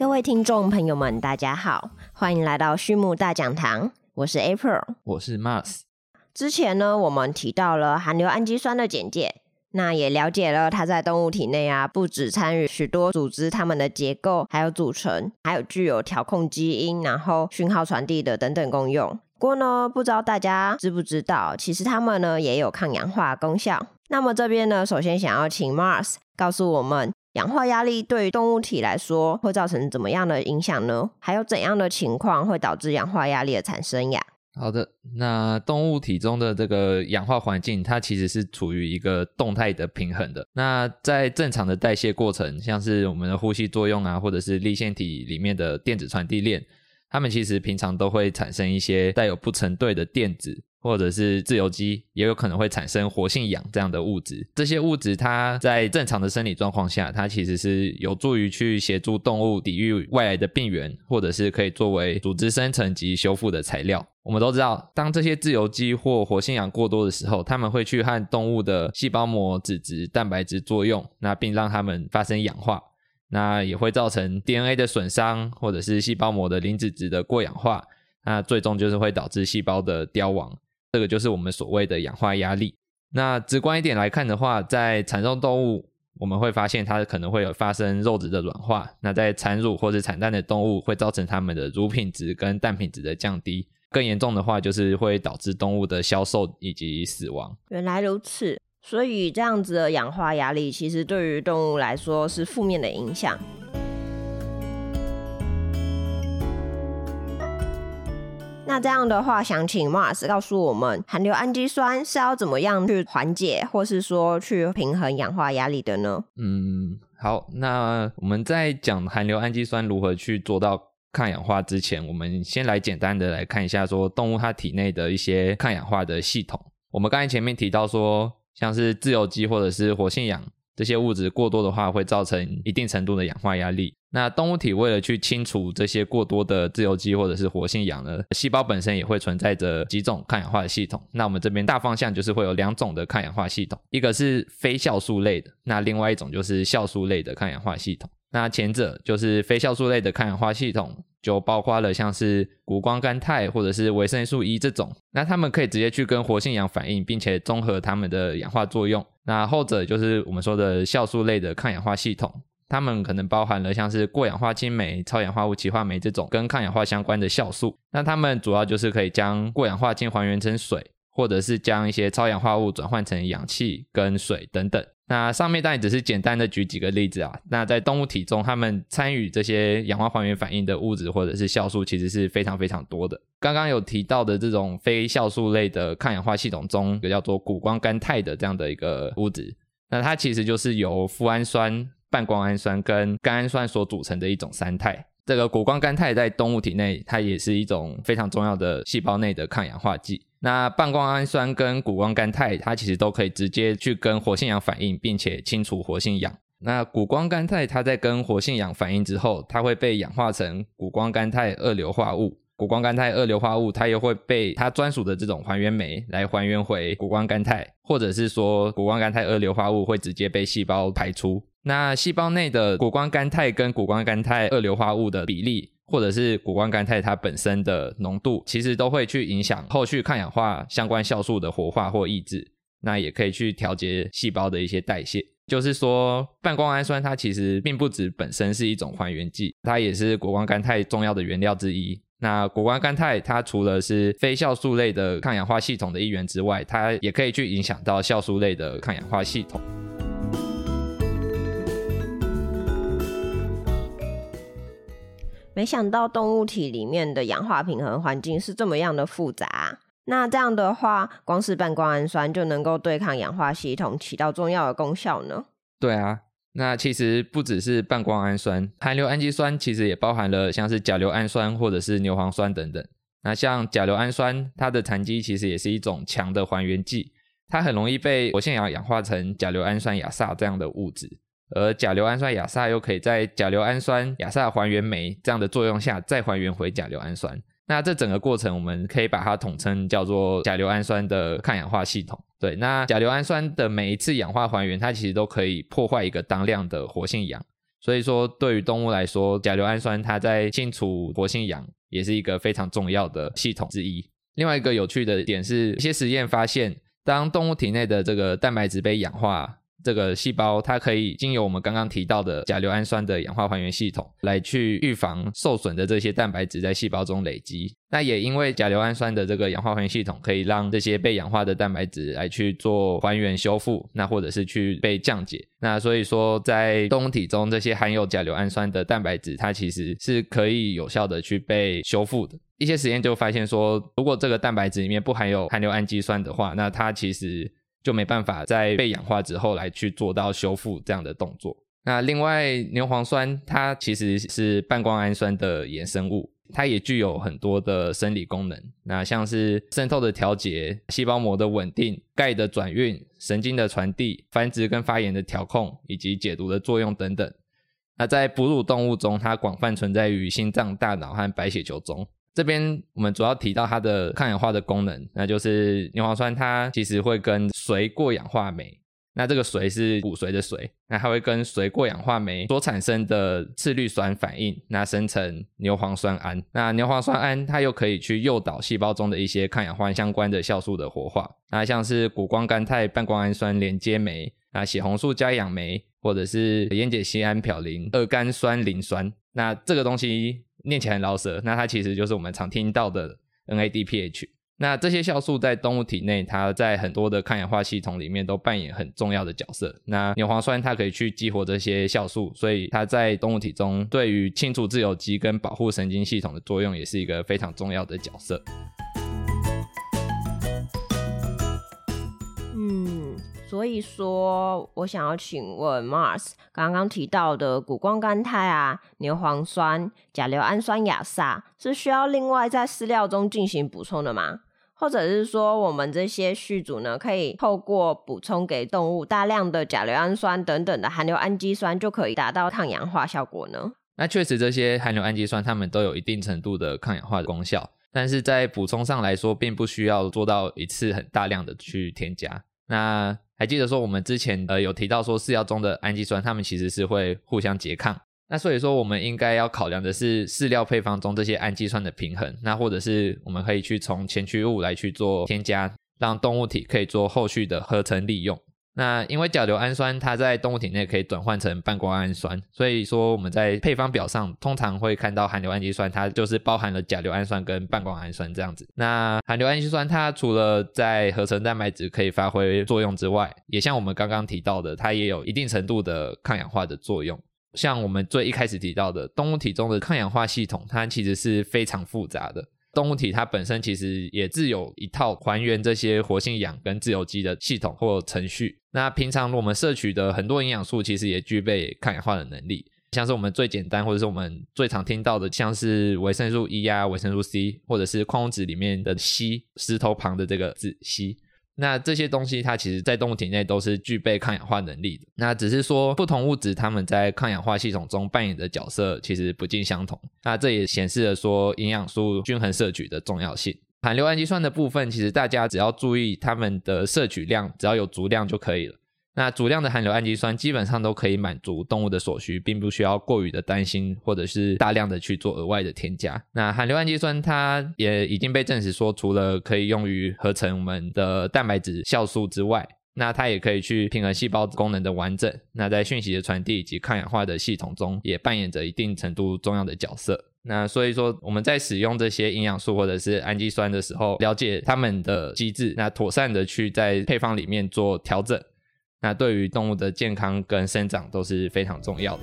各位听众朋友们，大家好，欢迎来到畜牧大讲堂，我是 April，我是 Mars。之前呢，我们提到了含硫氨基酸的简介，那也了解了它在动物体内啊，不止参与许多组织它们的结构，还有组成，还有具有调控基因，然后讯号传递的等等功用。不过呢，不知道大家知不知道，其实它们呢也有抗氧化功效。那么这边呢，首先想要请 Mars 告诉我们。氧化压力对于动物体来说会造成怎么样的影响呢？还有怎样的情况会导致氧化压力的产生呀？好的，那动物体中的这个氧化环境，它其实是处于一个动态的平衡的。那在正常的代谢过程，像是我们的呼吸作用啊，或者是立腺体里面的电子传递链，它们其实平常都会产生一些带有不成对的电子。或者是自由基也有可能会产生活性氧这样的物质。这些物质它在正常的生理状况下，它其实是有助于去协助动物抵御外来的病原，或者是可以作为组织生成及修复的材料。我们都知道，当这些自由基或活性氧过多的时候，它们会去和动物的细胞膜、脂质、蛋白质作用，那并让它们发生氧化，那也会造成 DNA 的损伤，或者是细胞膜的磷脂质的过氧化，那最终就是会导致细胞的凋亡。这个就是我们所谓的氧化压力。那直观一点来看的话，在产肉动物，我们会发现它可能会有发生肉质的软化。那在产乳或者产蛋的动物，会造成它们的乳品质跟蛋品质的降低。更严重的话，就是会导致动物的消瘦以及死亡。原来如此，所以这样子的氧化压力，其实对于动物来说是负面的影响。那这样的话，想请 Mars 告诉我们，含硫氨基酸是要怎么样去缓解，或是说去平衡氧化压力的呢？嗯，好，那我们在讲含硫氨基酸如何去做到抗氧化之前，我们先来简单的来看一下，说动物它体内的一些抗氧化的系统。我们刚才前面提到说，像是自由基或者是活性氧。这些物质过多的话，会造成一定程度的氧化压力。那动物体为了去清除这些过多的自由基或者是活性氧呢，细胞本身也会存在着几种抗氧化的系统。那我们这边大方向就是会有两种的抗氧化系统，一个是非酵素类的，那另外一种就是酵素类的抗氧化系统。那前者就是非酵素类的抗氧化系统。就包括了像是谷胱甘肽或者是维生素 E 这种，那它们可以直接去跟活性氧反应，并且综合它们的氧化作用。那后者就是我们说的酵素类的抗氧化系统，它们可能包含了像是过氧化氢酶、超氧化物歧化酶这种跟抗氧化相关的酵素。那它们主要就是可以将过氧化氢还原成水，或者是将一些超氧化物转换成氧气跟水等等。那上面当然只是简单的举几个例子啊。那在动物体中，它们参与这些氧化还原反应的物质或者是酵素，其实是非常非常多的。刚刚有提到的这种非酵素类的抗氧化系统中，一个叫做谷胱甘肽的这样的一个物质，那它其实就是由富氨酸、半胱氨酸跟甘氨酸所组成的一种三肽。这个谷胱甘肽在动物体内，它也是一种非常重要的细胞内的抗氧化剂。那半胱氨酸跟谷胱甘肽，它其实都可以直接去跟活性氧反应，并且清除活性氧。那谷胱甘肽它在跟活性氧反应之后，它会被氧化成谷胱甘肽二硫化物。谷胱甘肽二硫化物它又会被它专属的这种还原酶来还原回谷胱甘肽，或者是说谷胱甘肽二硫化物会直接被细胞排出。那细胞内的谷胱甘肽跟谷胱甘肽二硫化物的比例。或者是谷胱甘肽它本身的浓度，其实都会去影响后续抗氧化相关酵素的活化或抑制。那也可以去调节细胞的一些代谢。就是说，半胱氨酸它其实并不只本身是一种还原剂，它也是谷胱甘肽重要的原料之一。那谷胱甘肽它除了是非酵素类的抗氧化系统的一员之外，它也可以去影响到酵素类的抗氧化系统。没想到动物体里面的氧化平衡环境是这么样的复杂。那这样的话，光是半胱氨酸就能够对抗氧化系统起到重要的功效呢？对啊，那其实不只是半胱氨酸，含硫氨基酸其实也包含了像是甲硫氨酸或者是牛磺酸等等。那像甲硫氨酸，它的残基其实也是一种强的还原剂，它很容易被活性氧氧化成甲硫氨酸亚萨这样的物质。而甲硫氨酸亚萨又可以在甲硫氨酸亚萨还原酶这样的作用下再还原回甲硫氨酸，那这整个过程我们可以把它统称叫做甲硫氨酸的抗氧化系统。对，那甲硫氨酸的每一次氧化还原，它其实都可以破坏一个当量的活性氧，所以说，对于动物来说，甲硫氨酸它在清除活性氧也是一个非常重要的系统之一。另外一个有趣的点是，一些实验发现，当动物体内的这个蛋白质被氧化。这个细胞它可以经由我们刚刚提到的甲硫氨酸的氧化还原系统来去预防受损的这些蛋白质在细胞中累积。那也因为甲硫氨酸的这个氧化还原系统可以让这些被氧化的蛋白质来去做还原修复，那或者是去被降解。那所以说，在动物体中这些含有甲硫氨酸的蛋白质，它其实是可以有效的去被修复的。一些实验就发现说，如果这个蛋白质里面不含有含硫氨基酸的话，那它其实就没办法在被氧化之后来去做到修复这样的动作。那另外，牛磺酸它其实是半胱氨酸的衍生物，它也具有很多的生理功能。那像是渗透的调节、细胞膜的稳定、钙的转运、神经的传递、繁殖跟发炎的调控以及解毒的作用等等。那在哺乳动物中，它广泛存在于心脏、大脑和白血球中。这边我们主要提到它的抗氧化的功能，那就是牛磺酸，它其实会跟髓过氧化酶，那这个髓是骨髓的髓，那它会跟髓过氧化酶所产生的次氯酸反应，那生成牛磺酸胺。那牛磺酸胺它又可以去诱导细胞中的一些抗氧化相关的酵素的活化，那像是谷胱甘肽半胱氨酸连接酶，那血红素加氧酶，或者是烟解酰胺嘌呤二甘酸磷酸，那这个东西。念起来很老舍，那它其实就是我们常听到的 NADPH。那这些酵素在动物体内，它在很多的抗氧化系统里面都扮演很重要的角色。那牛磺酸它可以去激活这些酵素，所以它在动物体中对于清除自由基跟保护神经系统的作用，也是一个非常重要的角色。所以说，我想要请问 Mars，刚刚提到的谷胱甘肽啊、牛磺酸、甲硫氨酸亚萨，是需要另外在饲料中进行补充的吗？或者是说，我们这些续主呢，可以透过补充给动物大量的甲硫氨酸等等的含硫氨基酸，就可以达到抗氧化效果呢？那确实，这些含硫氨基酸它们都有一定程度的抗氧化的功效，但是在补充上来说，并不需要做到一次很大量的去添加。那还记得说我们之前呃有提到说饲料中的氨基酸，它们其实是会互相拮抗。那所以说我们应该要考量的是饲料配方中这些氨基酸的平衡。那或者是我们可以去从前驱物来去做添加，让动物体可以做后续的合成利用。那因为甲硫氨酸它在动物体内可以转换成半胱氨酸，所以说我们在配方表上通常会看到含硫氨基酸，它就是包含了甲硫氨酸跟半胱氨酸这样子。那含硫氨基酸它除了在合成蛋白质可以发挥作用之外，也像我们刚刚提到的，它也有一定程度的抗氧化的作用。像我们最一开始提到的动物体中的抗氧化系统，它其实是非常复杂的。动物体它本身其实也自有一套还原这些活性氧跟自由基的系统或程序。那平常我们摄取的很多营养素，其实也具备抗氧化的能力。像是我们最简单或者是我们最常听到的，像是维生素 E 啊、维生素 C，或者是矿物质里面的硒，石头旁的这个字硒。那这些东西，它其实在动物体内都是具备抗氧化能力的。那只是说，不同物质它们在抗氧化系统中扮演的角色其实不尽相同。那这也显示了说，营养素均衡摄取的重要性。含硫氨基酸的部分，其实大家只要注意它们的摄取量，只要有足量就可以了。那足量的含硫氨基酸基本上都可以满足动物的所需，并不需要过于的担心，或者是大量的去做额外的添加。那含硫氨基酸它也已经被证实说，除了可以用于合成我们的蛋白质酵素之外，那它也可以去平衡细胞功能的完整。那在讯息的传递以及抗氧化的系统中，也扮演着一定程度重要的角色。那所以说，我们在使用这些营养素或者是氨基酸的时候，了解它们的机制，那妥善的去在配方里面做调整。那对于动物的健康跟生长都是非常重要的。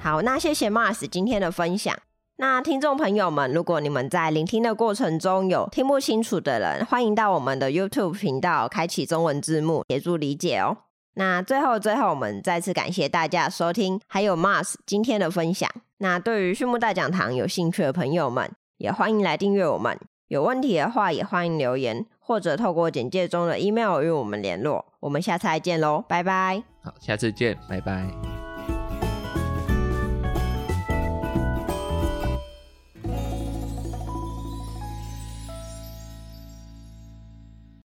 好，那谢谢 Mars 今天的分享。那听众朋友们，如果你们在聆听的过程中有听不清楚的人，欢迎到我们的 YouTube 频道开启中文字幕，协助理解哦。那最后最后，我们再次感谢大家收听，还有 Mars 今天的分享。那对于畜牧大讲堂有兴趣的朋友们，也欢迎来订阅我们。有问题的话，也欢迎留言，或者透过简介中的 email 与我们联络。我们下次再见喽，拜拜。好，下次见，拜拜。